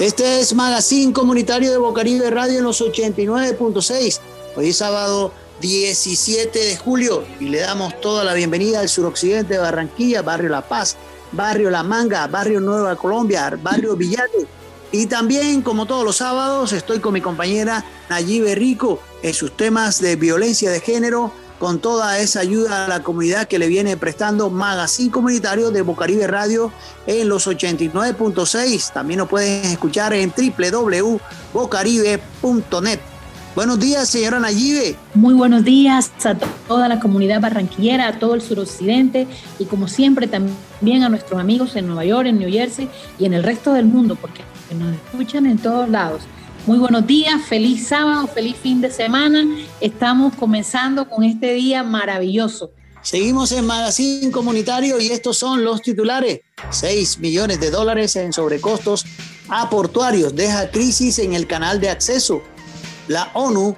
Este es Magazine Comunitario de Bocaribe Radio en los 89.6. Hoy es sábado 17 de julio y le damos toda la bienvenida al suroccidente de Barranquilla, Barrio La Paz, Barrio La Manga, Barrio Nueva Colombia, Barrio Villate. Y también, como todos los sábados, estoy con mi compañera Nayibe Rico en sus temas de violencia de género, con toda esa ayuda a la comunidad que le viene prestando Magazine Comunitario de Bocaribe Radio en los 89.6. También lo pueden escuchar en www.bocaribe.net. Buenos días, señora Nayibe. Muy buenos días a toda la comunidad barranquillera, a todo el suroccidente y como siempre también a nuestros amigos en Nueva York, en New Jersey y en el resto del mundo, porque nos escuchan en todos lados. Muy buenos días, feliz sábado, feliz fin de semana. Estamos comenzando con este día maravilloso. Seguimos en Magazine Comunitario y estos son los titulares. 6 millones de dólares en sobrecostos a portuarios deja crisis en el canal de acceso. La ONU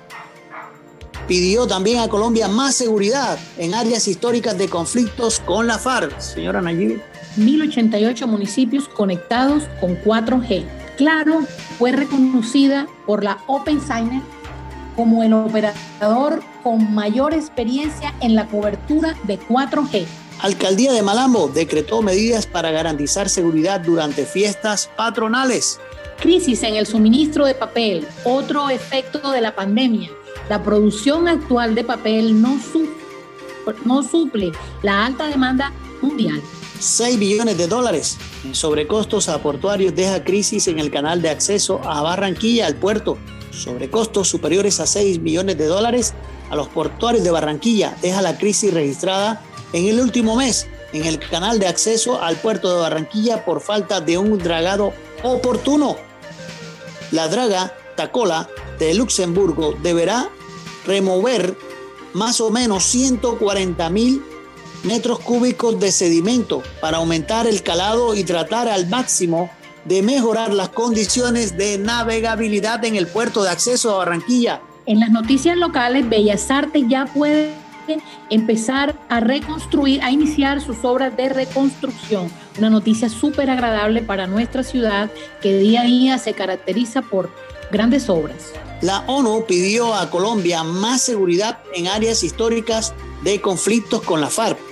pidió también a Colombia más seguridad en áreas históricas de conflictos con la FARC. Señora Nayib. 1088 municipios conectados con 4G. Claro, fue reconocida por la Open Signer como el operador con mayor experiencia en la cobertura de 4G. Alcaldía de Malambo decretó medidas para garantizar seguridad durante fiestas patronales. Crisis en el suministro de papel, otro efecto de la pandemia. La producción actual de papel no, no suple la alta demanda mundial. 6 billones de dólares en sobrecostos a portuarios deja crisis en el canal de acceso a Barranquilla al puerto. Sobrecostos superiores a 6 millones de dólares a los portuarios de Barranquilla deja la crisis registrada en el último mes en el canal de acceso al puerto de Barranquilla por falta de un dragado oportuno. La draga Tacola de Luxemburgo deberá remover más o menos 140 mil metros cúbicos de sedimento para aumentar el calado y tratar al máximo de mejorar las condiciones de navegabilidad en el puerto de acceso a Barranquilla. En las noticias locales, Bellas Artes ya puede empezar a reconstruir, a iniciar sus obras de reconstrucción. Una noticia súper agradable para nuestra ciudad que día a día se caracteriza por grandes obras. La ONU pidió a Colombia más seguridad en áreas históricas de conflictos con la FARC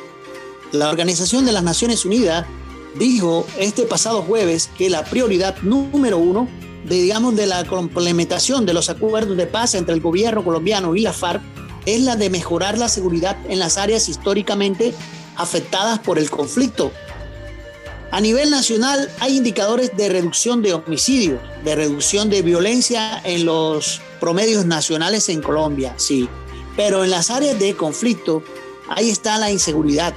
la Organización de las Naciones Unidas dijo este pasado jueves que la prioridad número uno de, digamos, de la complementación de los acuerdos de paz entre el gobierno colombiano y la FARC es la de mejorar la seguridad en las áreas históricamente afectadas por el conflicto. A nivel nacional hay indicadores de reducción de homicidios, de reducción de violencia en los promedios nacionales en Colombia, sí. Pero en las áreas de conflicto, ahí está la inseguridad,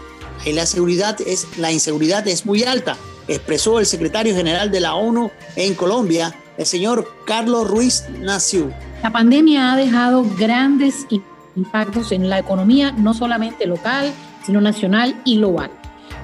la seguridad es, la inseguridad es muy alta, expresó el secretario general de la ONU en Colombia, el señor Carlos Ruiz Nació. La pandemia ha dejado grandes impactos en la economía, no solamente local, sino nacional y global.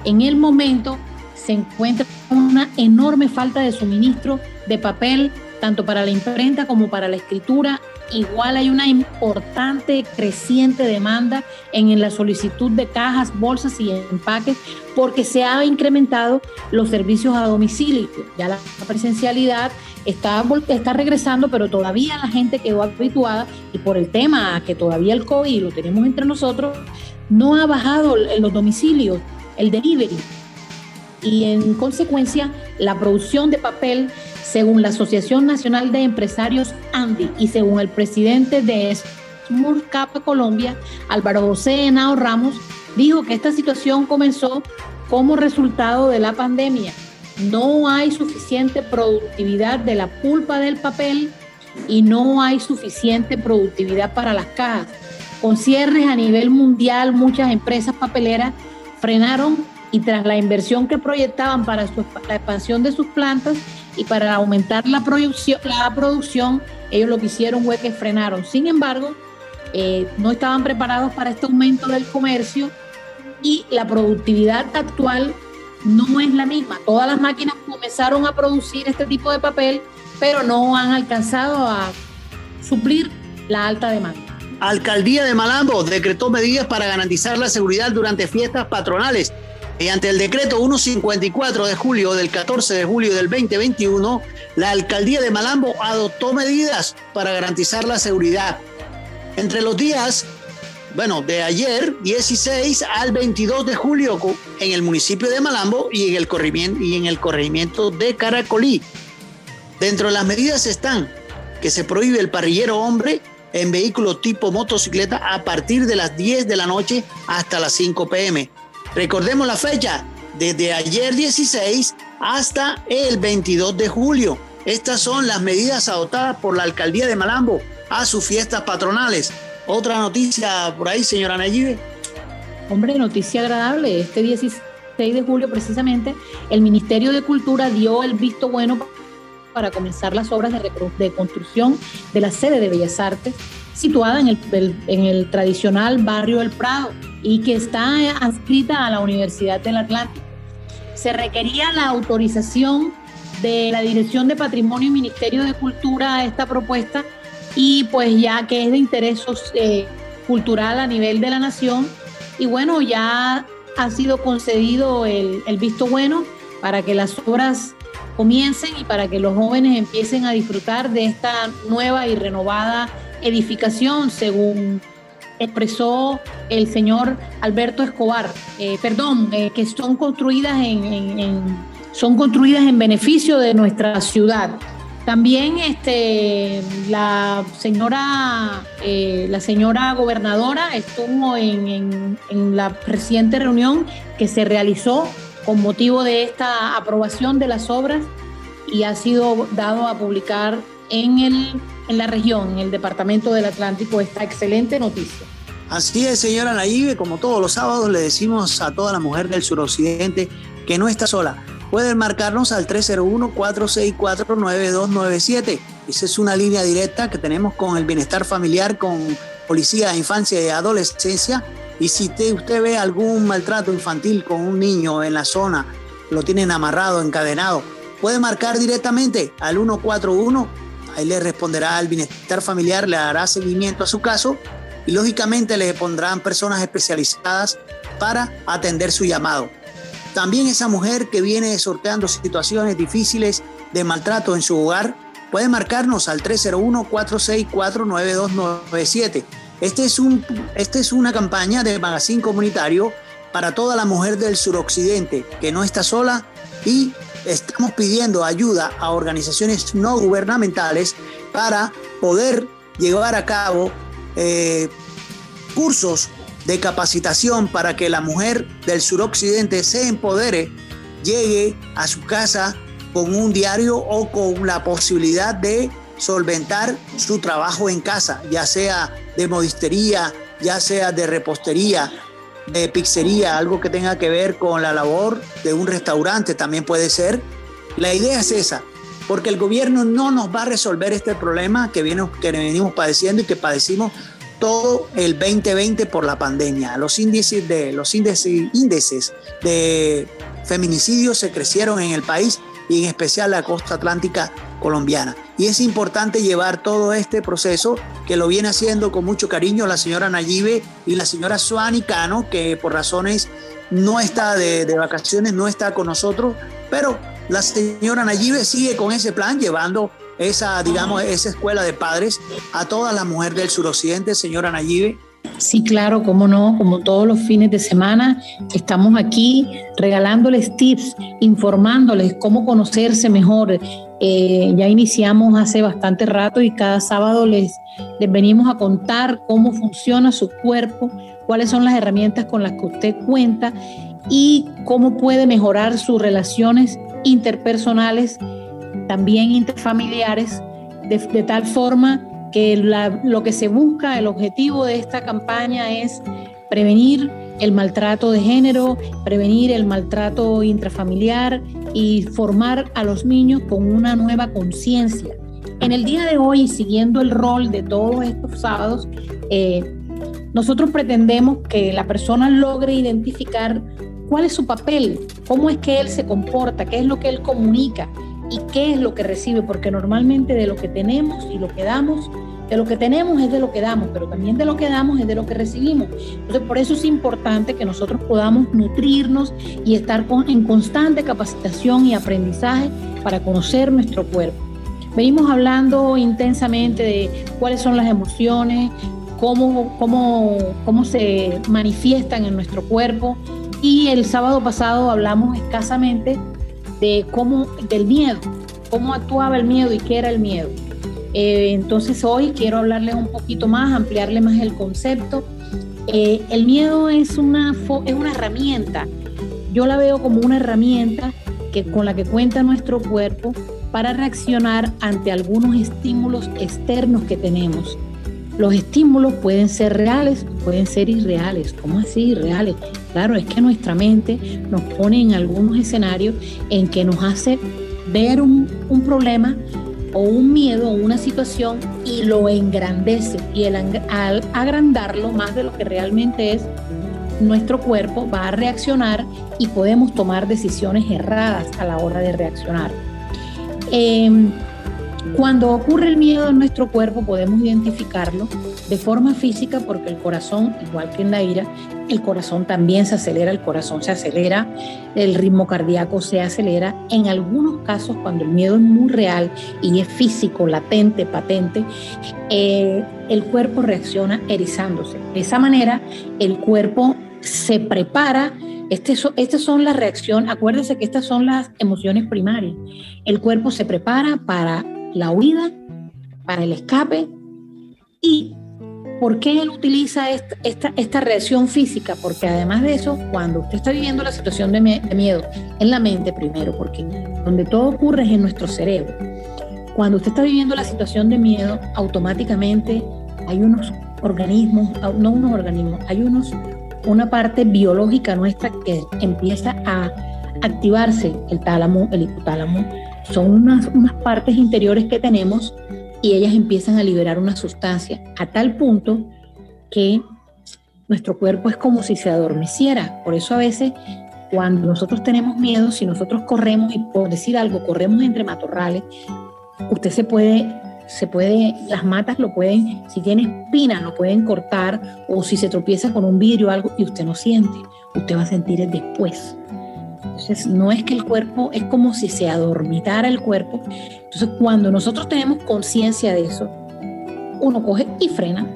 En el momento se encuentra una enorme falta de suministro de papel, tanto para la imprenta como para la escritura igual hay una importante, creciente demanda en la solicitud de cajas, bolsas y empaques porque se ha incrementado los servicios a domicilio. Ya la presencialidad está, está regresando, pero todavía la gente quedó habituada y por el tema que todavía el COVID lo tenemos entre nosotros, no ha bajado en los domicilios el delivery. Y en consecuencia, la producción de papel según la Asociación Nacional de Empresarios ANDI y según el presidente de Smurcapa Colombia, Álvaro José Henao Ramos, dijo que esta situación comenzó como resultado de la pandemia. No hay suficiente productividad de la pulpa del papel y no hay suficiente productividad para las cajas. Con cierres a nivel mundial, muchas empresas papeleras frenaron y tras la inversión que proyectaban para la expansión de sus plantas y para aumentar la producción, la producción ellos lo que hicieron fue que frenaron. Sin embargo, eh, no estaban preparados para este aumento del comercio y la productividad actual no es la misma. Todas las máquinas comenzaron a producir este tipo de papel, pero no han alcanzado a suplir la alta demanda. Alcaldía de Malambo decretó medidas para garantizar la seguridad durante fiestas patronales Mediante el decreto 154 de julio del 14 de julio del 2021, la alcaldía de Malambo adoptó medidas para garantizar la seguridad. Entre los días, bueno, de ayer 16 al 22 de julio en el municipio de Malambo y en el corregimiento, y en el corregimiento de Caracolí. Dentro de las medidas están que se prohíbe el parrillero hombre en vehículo tipo motocicleta a partir de las 10 de la noche hasta las 5 pm Recordemos la fecha, desde ayer 16 hasta el 22 de julio. Estas son las medidas adoptadas por la alcaldía de Malambo a sus fiestas patronales. Otra noticia por ahí, señora Nayibe. Hombre, noticia agradable. Este 16 de julio precisamente el Ministerio de Cultura dio el visto bueno para comenzar las obras de, construcción de la sede de Bellas Artes situada en el, en el tradicional barrio del Prado y que está adscrita a la Universidad del Atlántico. Se requería la autorización de la Dirección de Patrimonio y Ministerio de Cultura a esta propuesta y pues ya que es de interés eh, cultural a nivel de la nación y bueno, ya ha sido concedido el, el visto bueno para que las obras comiencen y para que los jóvenes empiecen a disfrutar de esta nueva y renovada edificación según expresó el señor Alberto Escobar, eh, perdón, eh, que son construidas en, son construidas en beneficio de nuestra ciudad. También este, la, señora, eh, la señora gobernadora estuvo en, en la reciente reunión que se realizó con motivo de esta aprobación de las obras y ha sido dado a publicar en, el, en la región, en el departamento del Atlántico, esta excelente noticia. Así es, señora Naive, como todos los sábados le decimos a toda la mujer del suroccidente que no está sola. Pueden marcarnos al 301-464-9297. Esa es una línea directa que tenemos con el bienestar familiar, con policía de infancia y adolescencia. Y si usted, ve algún maltrato infantil con un niño en la zona, lo tienen amarrado, encadenado, puede marcar directamente al 141. Ahí le responderá al bienestar familiar, le dará seguimiento a su caso y lógicamente le pondrán personas especializadas para atender su llamado. También esa mujer que viene sorteando situaciones difíciles de maltrato en su hogar puede marcarnos al 301-464-9297. Este es, un, este es una campaña de magazine comunitario para toda la mujer del suroccidente que no está sola y estamos pidiendo ayuda a organizaciones no gubernamentales para poder llevar a cabo eh, cursos de capacitación para que la mujer del suroccidente se empodere, llegue a su casa con un diario o con la posibilidad de solventar su trabajo en casa, ya sea de modistería, ya sea de repostería, de pizzería, algo que tenga que ver con la labor de un restaurante también puede ser. La idea es esa, porque el gobierno no nos va a resolver este problema que, viene, que venimos padeciendo y que padecimos todo el 2020 por la pandemia. Los índices de, los índices, índices de feminicidios se crecieron en el país y en especial la costa atlántica colombiana. Y es importante llevar todo este proceso que lo viene haciendo con mucho cariño la señora Nayibe y la señora Suani Cano, que por razones no está de, de vacaciones, no está con nosotros, pero la señora Nayibe sigue con ese plan, llevando esa, digamos, esa escuela de padres a toda la mujer del suroccidente, señora Nayibe. Sí, claro, cómo no, como todos los fines de semana, estamos aquí regalándoles tips, informándoles cómo conocerse mejor. Eh, ya iniciamos hace bastante rato y cada sábado les, les venimos a contar cómo funciona su cuerpo, cuáles son las herramientas con las que usted cuenta y cómo puede mejorar sus relaciones interpersonales, también interfamiliares, de, tal forma que lo que se busca, el objetivo de esta campaña es prevenir el maltrato de género, prevenir el maltrato intrafamiliar y formar a los niños con una nueva conciencia. En el día de hoy, siguiendo el rol de todos estos sábados, eh, nosotros pretendemos que la persona logre identificar cuál es su papel, cómo es que él se comporta, qué es lo que él comunica y qué es lo que recibe, porque normalmente de lo que tenemos y lo que damos De lo que tenemos es de lo que damos, pero también de lo que damos es de lo que recibimos. Entonces, por eso es importante que nosotros podamos nutrirnos y estar en constante capacitación y aprendizaje para conocer nuestro cuerpo. Venimos hablando intensamente de cuáles son las emociones, cómo, cómo, cómo se manifiestan en nuestro cuerpo. Y el sábado pasado hablamos escasamente de cómo, del miedo, cómo actuaba el miedo y qué era el miedo. Eh, entonces hoy quiero hablarles un poquito más, ampliarle más el concepto. Eh, el miedo es una, es una herramienta, yo la veo como una herramienta que, con la que cuenta nuestro cuerpo para reaccionar ante algunos estímulos externos que tenemos. Los estímulos pueden ser reales, pueden ser irreales. ¿Cómo así irreales? Claro, es que nuestra mente nos pone en algunos escenarios en que nos hace ver un, un problema o un miedo o una situación y lo engrandece. Y el, al agrandarlo más de lo que realmente es, nuestro cuerpo va a reaccionar y podemos tomar decisiones erradas a la hora de reaccionar. Em, cuando ocurre el miedo en nuestro cuerpo podemos identificarlo de forma física porque el corazón, igual que en la ira, el corazón también se acelera, el corazón se acelera, el ritmo cardíaco se acelera. En algunos casos, cuando el miedo es muy real y es físico, latente, patente, eh, el cuerpo reacciona erizándose. De esa manera, el cuerpo se prepara estas este son las reacciones, acuérdense que estas son las emociones primarias. El cuerpo se prepara para la huida, para el escape. ¿Y por qué él utiliza esta, esta, reacción física? Porque además de eso, cuando usted está viviendo la situación de, miedo, en la mente primero, porque donde todo ocurre es en nuestro cerebro. Cuando usted está viviendo la situación de miedo, automáticamente hay unos organismos, no unos organismos, hay unos, una parte biológica nuestra que empieza a activarse, el tálamo, el hipotálamo, son unas, unas partes interiores que tenemos y ellas empiezan a liberar una sustancia a tal punto que nuestro cuerpo es como si se adormeciera. Por eso a veces cuando nosotros tenemos miedo, si nosotros corremos y por decir algo, corremos entre matorrales, usted se puede, se puede, las matas lo pueden, si tiene espinas lo pueden cortar o si se tropieza con un vidrio o algo y usted no siente, usted va a sentir el después. Entonces, no es que el cuerpo, es como si se adormitara el cuerpo. Entonces, cuando nosotros tenemos conciencia de eso, uno coge y frena,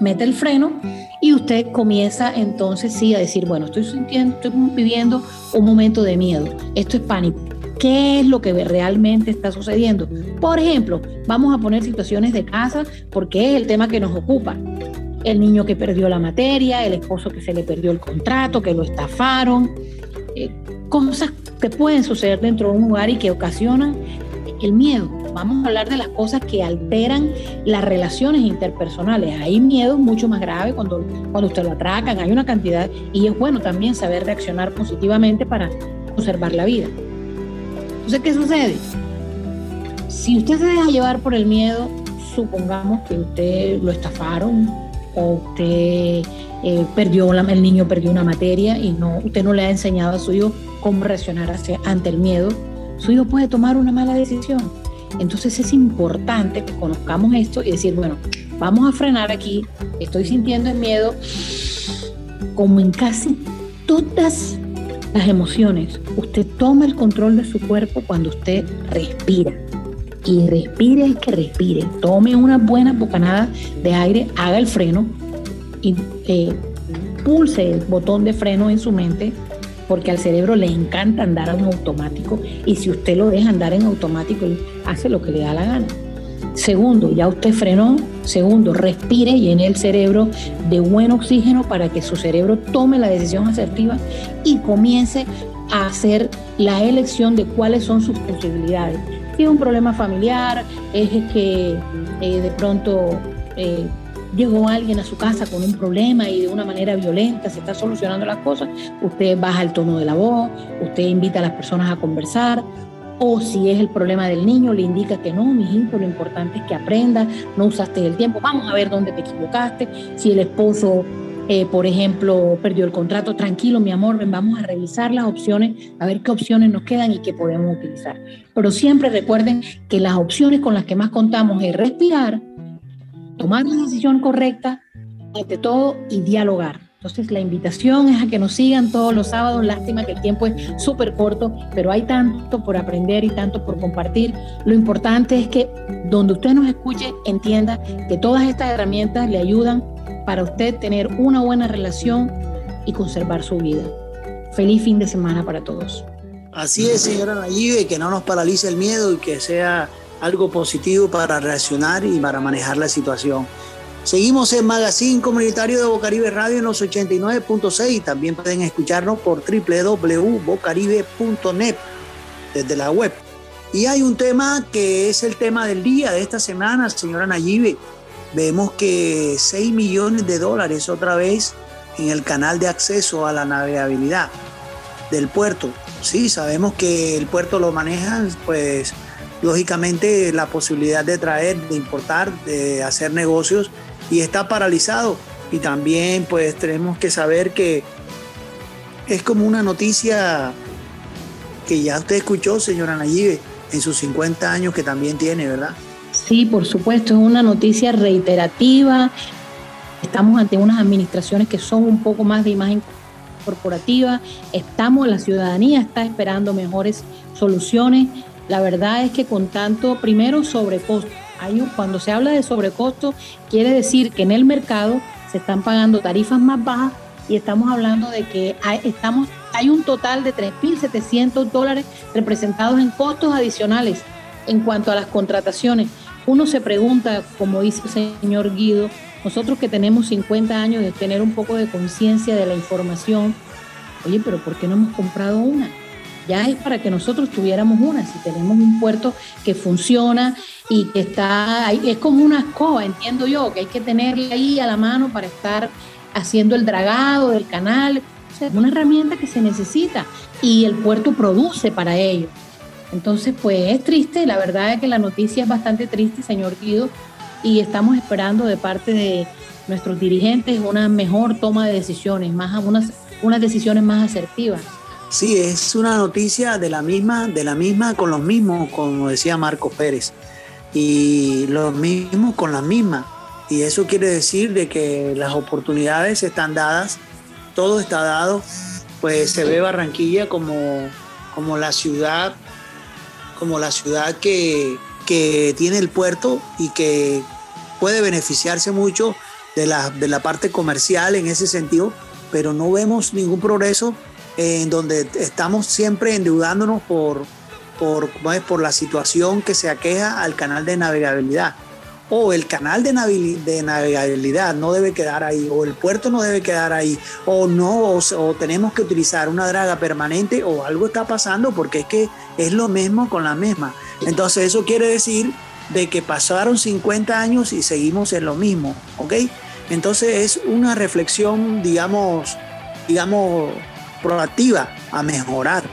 mete el freno y usted comienza entonces sí a decir, bueno, estoy sintiendo, estoy viviendo un momento de miedo, esto es pánico. ¿Qué es lo que realmente está sucediendo? Por ejemplo, vamos a poner situaciones de casa porque es el tema que nos ocupa. El niño que perdió la materia, el esposo que se le perdió el contrato, que lo estafaron, eh, cosas que pueden suceder dentro de un lugar y que ocasionan el miedo. Vamos a hablar de las cosas que alteran las relaciones interpersonales. Hay miedo mucho más grave cuando, cuando usted lo atracan, hay una cantidad y es bueno también saber reaccionar positivamente para conservar la vida. Entonces, ¿qué sucede? Si usted se deja llevar por el miedo, supongamos que usted lo estafaron o usted eh, perdió el niño perdió una materia y no, usted no le ha enseñado a su hijo cómo reaccionar ante el miedo, su hijo puede tomar una mala decisión. Entonces es importante que conozcamos esto y decir, bueno, vamos a frenar aquí, estoy sintiendo el miedo, como en casi todas las emociones, usted toma el control de su cuerpo cuando usted respira. Y respire es que respire. Tome una buena bocanada de aire, haga el freno, y eh, pulse el botón de freno en su mente porque al cerebro le encanta andar en automático y si usted lo deja andar en automático, hace lo que le da la gana. Segundo, ya usted frenó. Segundo, respire y llene el cerebro de buen oxígeno para que su cerebro tome la decisión asertiva y comience a hacer la elección de cuáles son sus posibilidades. Si es un problema familiar, es que eh, de pronto eh, llegó alguien a su casa con un problema y de una manera violenta se está solucionando las cosas, usted baja el tono de la voz, usted invita a las personas a conversar, o si es el problema del niño, le indica que no, mi hijo, lo importante es que aprenda, no usaste el tiempo, vamos a ver dónde te equivocaste, si el esposo, eh, por ejemplo, perdió el contrato, tranquilo, mi amor, ven, vamos a revisar las opciones, a ver qué opciones nos quedan y qué podemos utilizar. Pero siempre recuerden que las opciones con las que más contamos es respirar, tomar la decisión correcta, ante todo, y dialogar. Entonces la invitación es a que nos sigan todos los sábados. Lástima que el tiempo es súper corto, pero hay tanto por aprender y tanto por compartir. Lo importante es que donde usted nos escuche entienda que todas estas herramientas le ayudan para usted tener una buena relación y conservar su vida. Feliz fin de semana para todos. Así es, señora Nayibe, que no nos paralice el miedo y que sea algo positivo para reaccionar y para manejar la situación. Seguimos en Magazine Comunitario de Bocaribe Radio en los 89.6. También pueden escucharnos por www.bocaribe.net desde la web. Y hay un tema que es el tema del día de esta semana, señora Nayibe. Vemos que 6 millones de dólares otra vez en el canal de acceso a la navegabilidad del puerto. Sí, sabemos que el puerto lo manejan, pues lógicamente la posibilidad de traer, de importar, de hacer negocios y está paralizado. Y también pues tenemos que saber que es como una noticia que ya usted escuchó, señora Nayibe, en sus 50 años que también tiene, ¿verdad? Sí, por supuesto, es una noticia reiterativa. Estamos ante unas administraciones que son un poco más de imagen corporativa. Estamos, la ciudadanía está esperando mejores soluciones. La verdad es que con tanto, primero, sobrecosto cuando se habla de sobrecosto, quiere decir que en el mercado se están pagando tarifas más bajas y estamos hablando de que hay, estamos, hay un total de 3.700 dólares representados en costos adicionales en cuanto a las contrataciones. Uno se pregunta, como dice el señor Guido, nosotros que tenemos 50 años de tener un poco de conciencia de la información, oye, pero ¿por qué no hemos comprado una? Ya es para que nosotros tuviéramos una. Si tenemos un puerto que funciona y que está es como una escoba, entiendo yo, que hay que tenerla ahí a la mano para estar haciendo el dragado del canal. es una herramienta que se necesita y el puerto produce para ello. Entonces, pues es triste, la verdad es que la noticia es bastante triste, señor Guido, y estamos esperando de parte de nuestros dirigentes una mejor toma de decisiones, más unas, unas decisiones más asertivas. Sí, es una noticia de la misma, de la misma con los mismos, como decía Marcos Pérez, y los mismos con la misma. Y eso quiere decir de que las oportunidades están dadas, todo está dado, pues se ve Barranquilla como, como la ciudad, como la ciudad que, que tiene el puerto y que puede beneficiarse mucho de la, de la parte comercial en ese sentido, pero no vemos ningún progreso en donde estamos siempre endeudándonos por, por, por la situación que se aqueja al canal de navegabilidad. O el canal de, navegabilidad no debe quedar ahí, o el puerto no debe quedar ahí, o no, o, tenemos que utilizar una draga permanente, o algo está pasando, porque es que es lo mismo con la misma. Entonces eso quiere decir de que pasaron 50 años y seguimos en lo mismo, ¿ok? Entonces es una reflexión, digamos, digamos, proactiva a mejorar.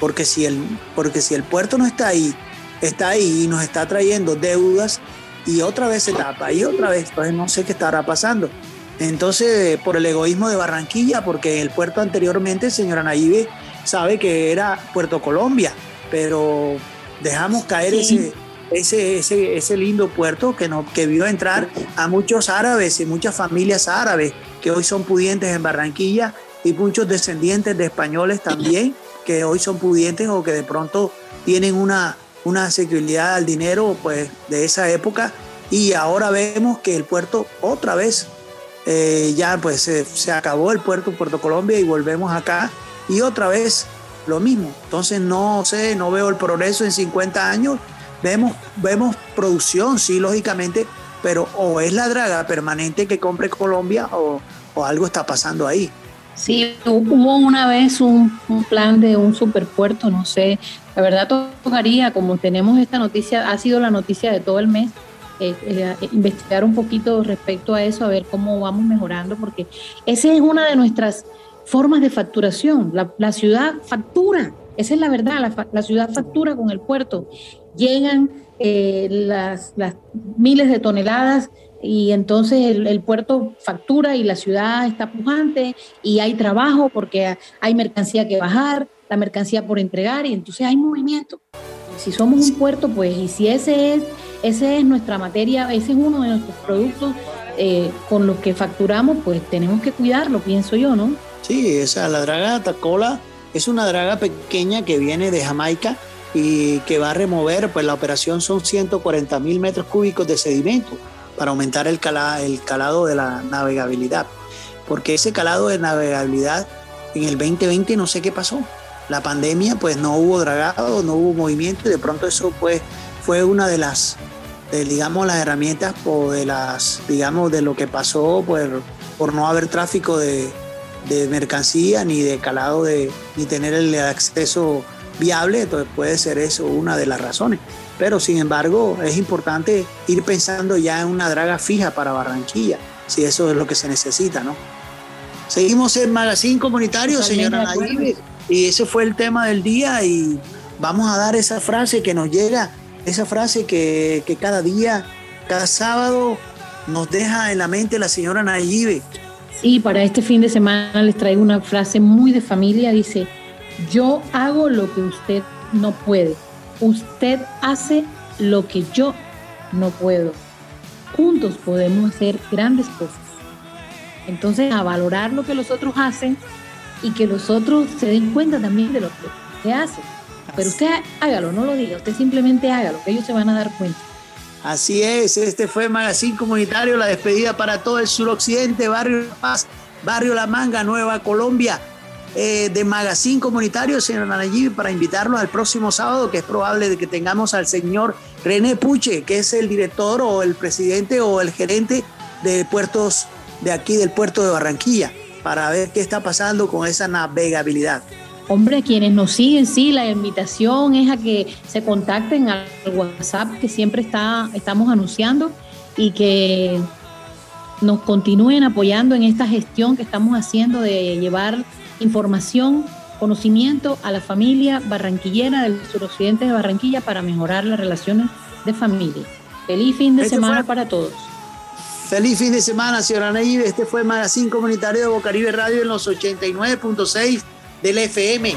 Porque si, el, porque si el puerto no está ahí, está ahí y nos está trayendo deudas y otra vez se tapa y otra vez, pues no sé qué estará pasando. Entonces, por el egoísmo de Barranquilla, porque el puerto anteriormente, señora Naive, sabe que era Puerto Colombia, pero dejamos caer ese, ese, ese, ese, lindo puerto que, no, que vio entrar a muchos árabes y muchas familias árabes que hoy son pudientes en Barranquilla y muchos descendientes de españoles también que hoy son pudientes o que de pronto tienen una, una asequibilidad al dinero pues, de esa época y ahora vemos que el puerto otra vez eh, ya pues se, acabó el puerto Puerto Colombia y volvemos acá y otra vez lo mismo. Entonces no sé, no veo el progreso en 50 años. Vemos, vemos producción, sí, lógicamente, pero o es la draga permanente que compre Colombia o, o algo está pasando ahí. Sí, hubo una vez un, plan de un superpuerto, no sé, la verdad tocaría, como tenemos esta noticia, ha sido la noticia de todo el mes, eh, eh, investigar un poquito respecto a eso, a ver cómo vamos mejorando, porque esa es una de nuestras formas de facturación. La, ciudad factura, esa es la verdad, la, ciudad factura con el puerto. Llegan eh, las miles de toneladas y entonces el, puerto factura y la ciudad está pujante y hay trabajo porque hay mercancía que bajar, la mercancía por entregar y entonces hay movimiento. Si somos un puerto, pues, y si ese es esa es nuestra materia, ese es uno de nuestros productos eh, con los que facturamos, pues tenemos que cuidarlo, pienso yo, ¿no? Sí, esa, la draga tacola es una draga pequeña que viene de Jamaica y que va a remover, pues la operación son 140 mil metros cúbicos de sedimento para aumentar el, el calado de la navegabilidad. Porque ese calado de navegabilidad en el 2020 no sé qué pasó. La pandemia, pues no hubo dragado, no hubo movimiento y de pronto eso pues fue una de las, digamos, las herramientas o de las, digamos, de lo que pasó por, por no haber tráfico de, de mercancía ni de calado de, ni tener el acceso viable, entonces puede ser eso una de las razones. Pero sin embargo, es importante ir pensando ya en una draga fija para Barranquilla, si eso es lo que se necesita, ¿no? Seguimos en Magazine Comunitario, señora Nayib, y ese fue el tema del día y vamos a dar esa frase que nos llega, esa frase que, que cada día, cada sábado nos deja en la mente la señora Nayib. Sí, para este fin de semana les traigo una frase muy de familia, dice, yo hago lo que usted no puede. Usted hace lo que yo no puedo. Juntos podemos hacer grandes cosas. Entonces, a valorar lo que los otros hacen y que los otros se den cuenta también de lo que usted hace. Pero usted hágalo, no lo diga, usted simplemente hágalo, que ellos se van a dar cuenta. Así es, este fue Magazine Comunitario, la despedida para todo el suroccidente, Barrio La Paz, Barrio La Manga, Nueva Colombia. Eh, de Magazine Comunitario, señor Nayib, para invitarlos al próximo sábado, que es probable de que tengamos al señor René Puche, que es el director o el presidente o el gerente de puertos de aquí del puerto de Barranquilla, para ver qué está pasando con esa navegabilidad. Hombre, quienes nos siguen, sí, la invitación es a que se contacten al WhatsApp que siempre está, estamos anunciando y que nos continúen apoyando en esta gestión que estamos haciendo de llevar información, conocimiento a la familia barranquillera del suroccidente de Barranquilla para mejorar las relaciones de familia. Feliz fin de este semana para todos. Feliz fin de semana, señora Neive. Este fue Magazine Comunitario de Bocaribe Radio en los 89.6 del FM.